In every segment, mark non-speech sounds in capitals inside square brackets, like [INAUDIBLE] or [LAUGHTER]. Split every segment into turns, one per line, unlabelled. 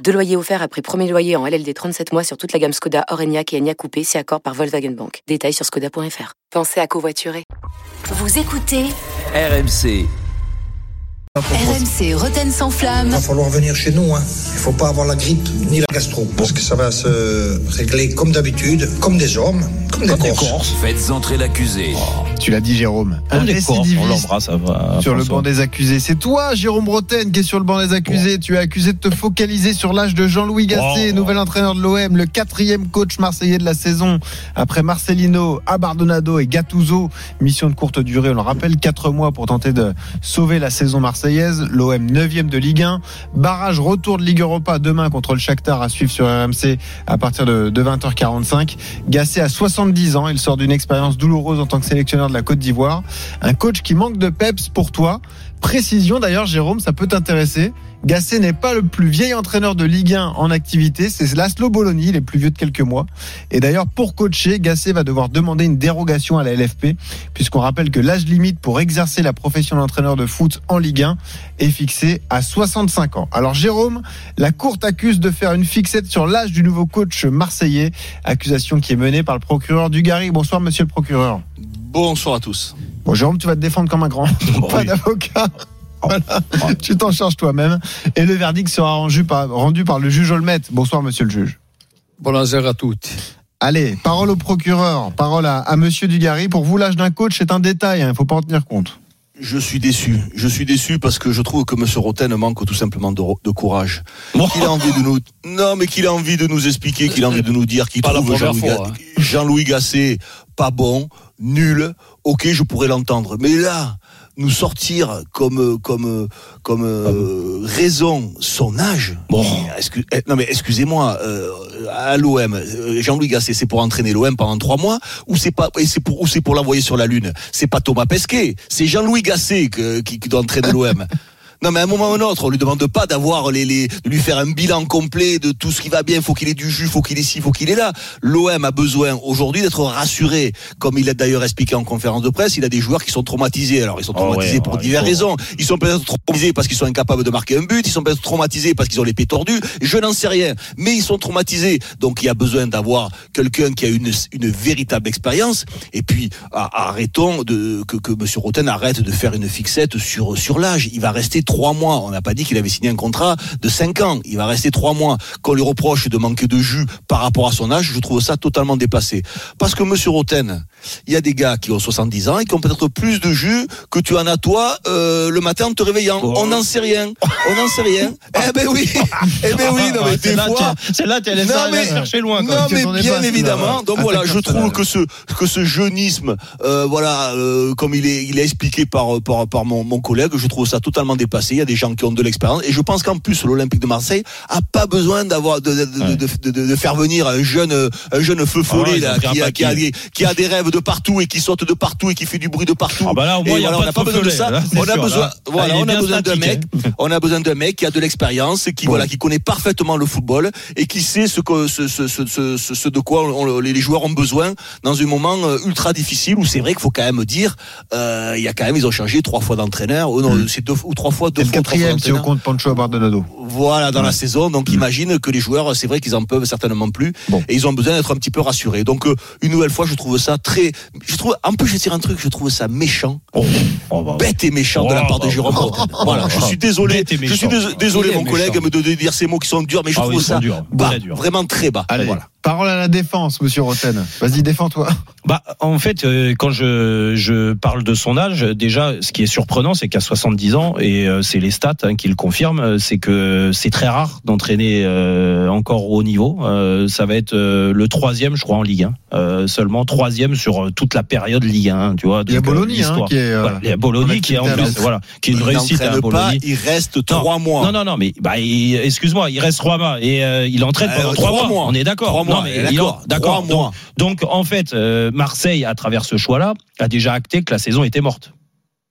Deux loyers offerts après premier loyer en LLD 37 mois sur toute la gamme Skoda, Orenia et Enya Coupé, si accord par Volkswagen Bank. Détails sur skoda.fr. Pensez à covoiturer.
Vous écoutez
RMC.
RMC Roten sans flamme.
Il va falloir venir chez nous. Hein. Il faut pas avoir la grippe ni la gastro. Parce que ça va se régler comme d'habitude, comme des hommes, comme des Corses.
Faites entrer l'accusé.
Tu l'as dit, Jérôme.
Comme
Un
des Corses, on l'embrasse. ça va,
sur le banc des accusés. C'est toi, Jérôme Bretagne, qui est sur le banc des accusés. Tu es accusé de te focaliser sur l'âge de Jean-Louis Gasset,
Oh.
nouvel entraîneur de l'OM, le quatrième coach marseillais de la saison. Après Marcelino, Abardonado et Gattuso. Mission de courte durée, on le rappelle, quatre mois pour tenter de sauver la saison marseillaise. L'OM 9e de Ligue 1. Barrage retour de Ligue Europa demain contre le Shakhtar à suivre sur RMC à partir de, de 20h45. Gasset a 70 ans. Il sort d'une expérience douloureuse en tant que sélectionneur de la Côte d'Ivoire. Un coach qui manque de peps pour toi. Précision d'ailleurs, Jérôme, ça peut t'intéresser. Gasset n'est pas le plus vieil entraîneur de Ligue 1 en activité, c'est Laszlo Bologna, il est plus vieux de quelques mois. Et d'ailleurs, pour coacher, Gasset va devoir demander une dérogation à la LFP, puisqu'on rappelle que l'âge limite pour exercer la profession d'entraîneur de foot en Ligue 1 est fixé à 65 ans. Alors Jérôme, la Cour t'accuse de faire une fixette sur l'âge du nouveau coach marseillais, accusation qui est menée par le procureur Dugarry. Bonsoir monsieur le procureur.
Bonsoir à tous.
Bon, Jérôme, tu vas te défendre comme un grand. [LAUGHS] pas
oui.
d'avocat. Voilà. tu t'en charges toi-même. Et le verdict sera rendu par, rendu par le juge Olmet. Bonsoir, monsieur le juge.
Buonasera a tutti.
Allez, parole au procureur, parole à, à monsieur Dugarry. Pour vous, l'âge d'un coach, c'est un détail, il ne faut pas en tenir compte.
Je suis déçu. Je suis déçu parce que je trouve que M. Roten manque tout simplement de, de courage. Qu'il a envie de nous, non, mais qu'il a envie de nous expliquer, qu'il a envie de nous dire qu'il trouve Jean-Louis Ga-
hein.
Jean-Louis Gasset pas bon, nul. Ok, je pourrais l'entendre. Mais là, nous sortir comme comme comme euh, raison son âge.
Bon.
Eh, non mais excusez-moi, euh, à l'OM, euh, Jean-Louis Gasset, c'est pour entraîner l'OM pendant trois mois ou c'est pas et c'est pour ou c'est pour l'envoyer sur la lune? C'est pas Thomas Pesquet, c'est Jean-Louis Gasset que- qui, qui doit entraîner l'OM. [LAUGHS] Non mais à un moment ou un autre, on lui demande pas d'avoir les, les de lui faire un bilan complet de tout ce qui va bien. Faut qu'il ait du jus, faut qu'il ait ci, faut qu'il ait là. L'OM a besoin aujourd'hui d'être rassuré, comme il a d'ailleurs expliqué en conférence de presse. Il a des joueurs qui sont traumatisés. Alors ils sont
Oh
traumatisés
ouais,
pour
ouais,
diverses
faut-
raisons. Ils sont peut-être traumatisés parce qu'ils sont incapables de marquer un but. Ils sont peut-être traumatisés parce qu'ils ont les pieds tordus. Je n'en sais rien. Mais ils sont traumatisés. Donc il y a besoin d'avoir quelqu'un qui a une, une véritable expérience. Et puis arrêtons de que, que Monsieur Roten arrête de faire une fixette sur sur l'âge. Il va rester trois mois. On n'a pas dit qu'il avait signé un contrat de cinq ans. Il va rester trois mois. Qu'on lui reproche de manquer de jus par rapport à son âge, je trouve ça totalement déplacé. Parce que Monsieur Roten, il y a des gars qui ont 70 ans et qui ont peut-être plus de jus que tu en as toi euh, le matin en te réveillant.
Oh.
On n'en sait rien. On n'en sait rien. [LAUGHS] eh ben oui. Eh ben oui. Non mais des fois.
tu- Celle-là, tu allais chercher loin.
Non, mais bien
pas,
évidemment.
là.
Donc voilà, je trouve
là.
que ce que ce jeunisme, euh, voilà, euh, comme il est il est expliqué par par par mon, mon collègue, je trouve ça totalement Il y a des gens qui ont de l'expérience et je pense qu'en plus l'Olympique de Marseille a pas besoin d'avoir de de, de, faire venir un jeune un jeune feu
Ah ouais,
follet qui a, qui a des qui a des rêves de partout et qui saute de partout et qui fait du bruit de partout.
Ah bah là, au moins,
Et
il y a
voilà,
pas
on n'a pas besoin de ça.
là,
On a
sûr,
besoin,
là.
voilà, on a besoin d'un mec. On a besoin d'un mec qui a de l'expérience, qui voilà, qui connaît parfaitement le football et qui sait ce que ce, ce, ce, de quoi on- les joueurs ont besoin dans un moment euh, ultra difficile où c'est vrai qu'il faut quand même dire, euh, il y a quand même ils ont changé trois fois d'entraîneur, non, c'est deux ou trois fois
C'est le quatrième si on compte Pancho Abardonado.
Voilà, dans la saison. Donc, imagine que les joueurs, c'est vrai qu'ils en peuvent certainement plus.
Bon.
Et ils ont besoin d'être un petit peu rassurés. Donc, euh, une nouvelle fois, je trouve ça très, je trouve, en plus, je vais dire un truc, je trouve ça méchant.
Oh, oh, bah,
Bête et méchant de la
Oh,
part de
bah,
Jérôme
oh, oh,
Voilà, je
oh,
suis désolé. Je suis désolé, mon collègue, de, dire ces mots qui sont durs, mais je
Ah
trouve ça bas, vraiment très bas.
Allez,
Voilà.
Parole à la défense, monsieur Roten. Vas-y, défends-toi.
Bah, en fait, euh, quand je, je parle de son âge, déjà, ce qui est surprenant, c'est qu'à 70 ans, et euh, c'est les stats hein, qui le confirment, euh, c'est que c'est très rare d'entraîner euh, encore au haut niveau. Euh, ça va être euh, le troisième, je crois, en Ligue 1. Euh, seulement troisième sur toute la période Ligue 1, tu vois.
Il y a Bologna, hein, qui est. euh,
Voilà, il y a Bologna qui est en plus, voilà, qui est une
Il
réussite à Bologna.
il reste trois mois.
Non, non, non, mais bah, excuse-moi, il reste trois mois et euh, il entraîne
Euh,
pendant trois,
trois
mois.
mois.
On est d'accord. Mais
d'accord.
Donc, donc, en fait, euh, Marseille, à travers ce choix-là, a déjà acté que la saison était morte.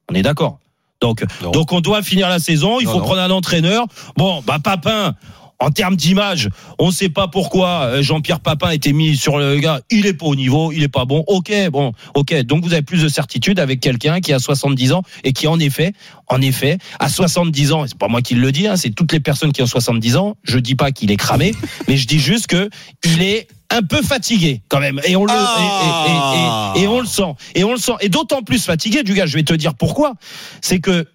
On est d'accord. Donc,
Non.
donc on doit finir la saison. Il
Non,
faut
non.
prendre un entraîneur. Bon, bah Papin. En termes d'image, on ne sait pas pourquoi euh, Jean-Pierre Papin a été mis sur le gars. Il est pas au niveau, il est pas bon. Ok, bon, ok. Donc vous avez plus de certitude avec quelqu'un qui a 70 ans et qui en effet, en effet, à 70 ans, c'est pas moi qui le dis, hein, c'est toutes les personnes qui ont 70 ans. Je dis pas qu'il est cramé, [LAUGHS] mais je dis juste que il est un peu fatigué quand même et on le
Ah.
et, et- et- et on le sent et on le sent et d'autant plus fatigué du gars je vais te dire pourquoi c'est que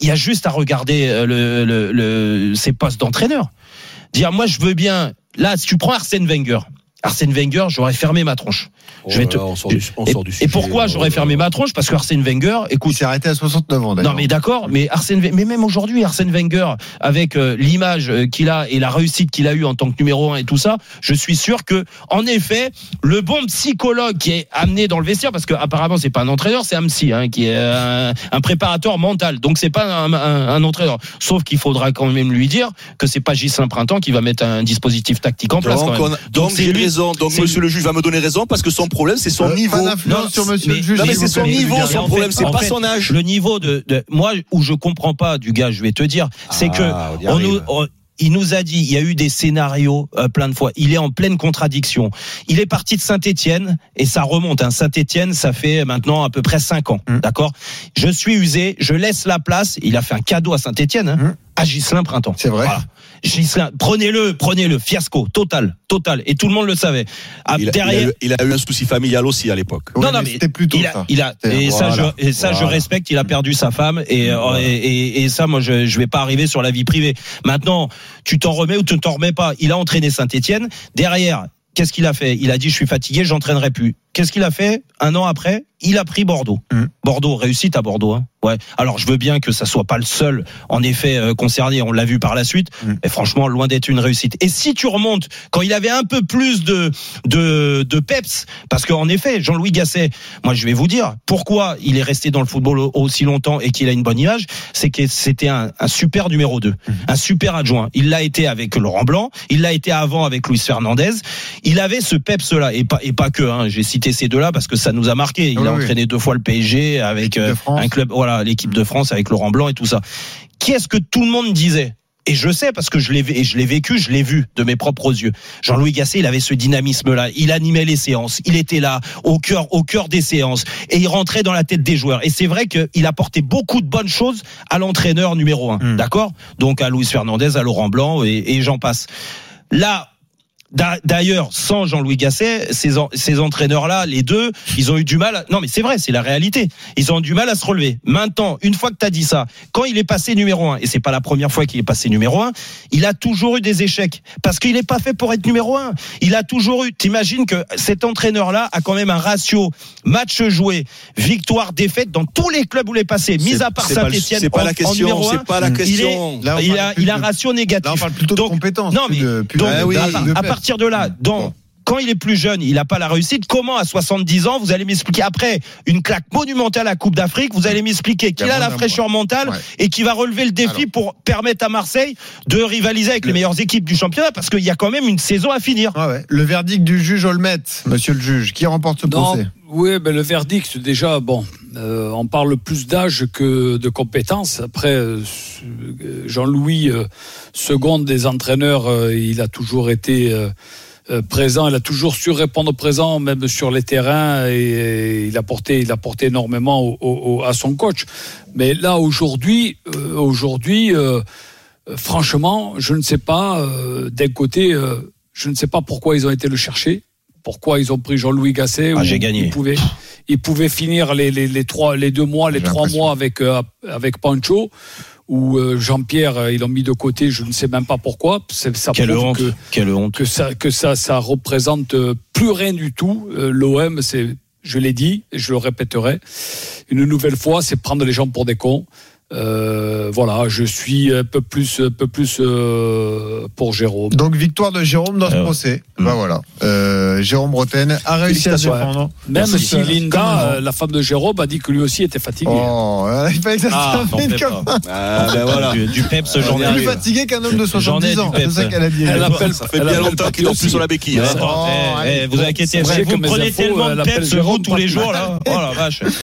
il y a juste à regarder euh, le, le, le- ses postes d'entraîneur dire moi je veux bien. Là si tu prends Arsène Wenger Arsène Wenger j'aurais fermé ma tronche je vais te-
Oh on sort du, on
et,
sort du
et
sujet.
pourquoi j'aurais fermé ma tronche? Parce que Arsène Wenger
Il
écoute
s'est arrêté à 69 ans d'ailleurs.
non mais d'accord, mais Arsène, mais même aujourd'hui Arsène Wenger avec euh, l'image euh, qu'il a et la réussite qu'il a eu en tant que numéro un et tout ça, je suis sûr que en effet le bon psychologue qui est amené dans le vestiaire parce que apparemment c'est pas un entraîneur, c'est un psy hein, qui est un, un préparateur mental, donc c'est pas un, un- un entraîneur. Sauf qu'il faudra quand même lui dire que c'est pas Gislain Printemps qui va mettre un dispositif tactique en place.
Donc,
quand même.
on a- donc
c'est lui-
raison. Donc monsieur le juge va me donner raison parce que son problème c'est son
Euh,
niveau.
Pas
Non,
sur monsieur
mais-
le juge.
Non mais c'est son niveau, son
en
problème, c'est pas
fait,
son âge.
Le niveau de, de moi où je comprends pas du gars, je vais te dire, c'est que
Ah, on
on nous, on- il nous a dit, il y a eu des scénarios euh, plein de fois. Il est en pleine contradiction. Il est parti de Saint-Étienne et ça remonte. Hein. Saint-Étienne, ça fait maintenant à peu près cinq ans,
Mm.
d'accord? Je suis usé, je laisse la place. Il a fait un cadeau à Saint-Étienne, hein,
Mm.
à Gislain Printemps.
C'est vrai.
Voilà. Gislain, prenez-le, prenez-le, fiasco total, total. Et tout le monde le savait. Ah,
Il a, il a
derrière,
eu, il a eu un souci familial aussi à l'époque.
Oui,
non, non,
mais
mais
c'était plutôt
il a,
ça.
il a,
C'était-
et ça, je, et ça, je
Voilà.
respecte. Il a perdu sa femme et, euh,
Voilà.
et, et, et ça, moi, je, je vais pas arriver sur la vie privée. Maintenant, tu t'en remets ou tu t'en remets pas? Il a entraîné Saint-Étienne. Derrière, qu'est-ce qu'il a fait? Il a dit, je suis fatigué, j'entraînerai plus. Qu'est-ce qu'il a fait? Un an après, il a pris Bordeaux.
Mm.
Bordeaux, réussite à Bordeaux. Hein. Ouais. Alors, je veux bien que ça soit pas le seul, en effet, euh, concerné. On l'a vu par la suite.
Mm.
Mais franchement, loin d'être une réussite. Et si tu remontes, quand il avait un peu plus de de, de peps, parce qu'en effet, Jean-Louis Gasset, moi, je vais vous dire pourquoi il est resté dans le football au- aussi longtemps et qu'il a une bonne image, c'est que c'était un, un super numéro 2, un super adjoint. Il l'a été avec Laurent Blanc, il l'a été avant avec Luis Fernandez. Il avait ce peps-là et pas et pas que. Hein, J'ai cité ces deux-là parce que ça nous a marqué. Il
Oui,
a
oui.
entraîné deux fois le PSG avec
de
euh, un club, voilà, l'équipe de France avec Laurent Blanc et tout ça. Qu'est-ce que tout le monde disait? Et je sais parce que je l'ai je l'ai vécu, je l'ai vu de mes propres yeux. Jean-Louis Gasset, il avait ce dynamisme-là. Il animait les séances. Il était là, au cœur, au cœur des séances, et il rentrait dans la tête des joueurs. Et c'est vrai qu'il apportait beaucoup de bonnes choses à l'entraîneur numéro un.
Mm.
D'accord? Donc à Luis Fernandez, à Laurent Blanc, et, et j'en passe. Là. D'a- D'ailleurs, sans Jean-Louis Gasset, ces, en- ces entraîneurs-là, les deux, ils ont eu du mal. À... Non, mais c'est vrai, c'est la réalité. Ils ont eu du mal à se relever. Maintenant, une fois que tu as dit ça, quand il est passé numéro un, et c'est pas la première fois qu'il est passé numéro un, il a toujours eu des échecs parce qu'il n'est pas fait pour être numéro un. Il a toujours eu. T'imagines que cet entraîneur-là a quand même un ratio match joué, victoire, défaite dans tous les clubs où il est passé, mis à part Saint-Etienne.
C'est pas
en,
la question.
numéro un,
C'est pas la
il est-
question.
Là,
il a, il a ratio négatif.
Là, on parle plutôt
Donc,
de compétences.
non,
plus
mais-
de, plus
donc,
de-
Ah oui.
de-
à. Partir de là, dans,
Bon.
quand il est plus jeune, il n'a pas la réussite. Comment à 70 ans, vous allez m'expliquer après une claque monumentale à Coupe d'Afrique, vous allez m'expliquer qu'il a la fraîcheur mentale
Ouais.
et qui va relever le défi
Alors.
pour permettre à Marseille de rivaliser avec
Le-
les meilleures équipes du championnat parce qu'il y a quand même une saison à finir.
Ah ouais. Le verdict du juge Olmet, monsieur le juge, qui remporte ce
Non,
procès?
Oui, ben le verdict, déjà, bon, euh, on parle plus d'âge que de compétences. Après, euh, Jean-Louis, euh, second des entraîneurs, il a toujours été présent, il a toujours su répondre présent, même sur les terrains, et, il a porté, il a porté énormément à son coach. Mais là, aujourd'hui, aujourd'hui, franchement, je ne sais pas. D'un côté, je ne sais pas pourquoi ils ont été le chercher, pourquoi ils ont pris Jean-Louis Gasset.
Ah,
où
j'ai gagné.
Ils pouvaient, ils pouvaient finir les, les, les trois, les deux mois, les trois mois avec euh, avec Pancho. Ou euh, Jean-Pierre, euh, ils l'ont mis de côté, je ne sais même pas pourquoi. Ça
Quelle honte,
que
quelle honte.
que ça que ça ça représente euh, plus rien du tout. Euh, L'OM, c'est je l'ai dit et je le répéterai une nouvelle fois, c'est prendre les gens pour des cons. Euh, voilà, je suis un peu plus, un peu plus euh, pour Jérôme.
Donc victoire de Jérôme dans ce
Euh,
procès.
mm.
Bah voilà. Euh, Jérôme Bretagne a réussi à se défendre.
Même
Merci.
si Linda, euh, la femme de Jérôme, a dit que lui aussi était fatigué.
Oh, il fallait que ça se
Ah,
termine
fais
comme
pas.
Ah, ben voilà.
Du, du peps,
Euh,
j'en ai
plus fatigué qu'un homme de
J'en ai
70 ans. C'est ça qu'elle a dit.
Elle appelle,
Ça fait
elle
bien longtemps qu'il dort plus sur la béquille.
Ouais,
hein.
Oh,
eh,
allez,
eh, vous inquiétez pas, vous prenez tellement
elle
de peps, tous les jours, là. Oh la vache. [LAUGHS]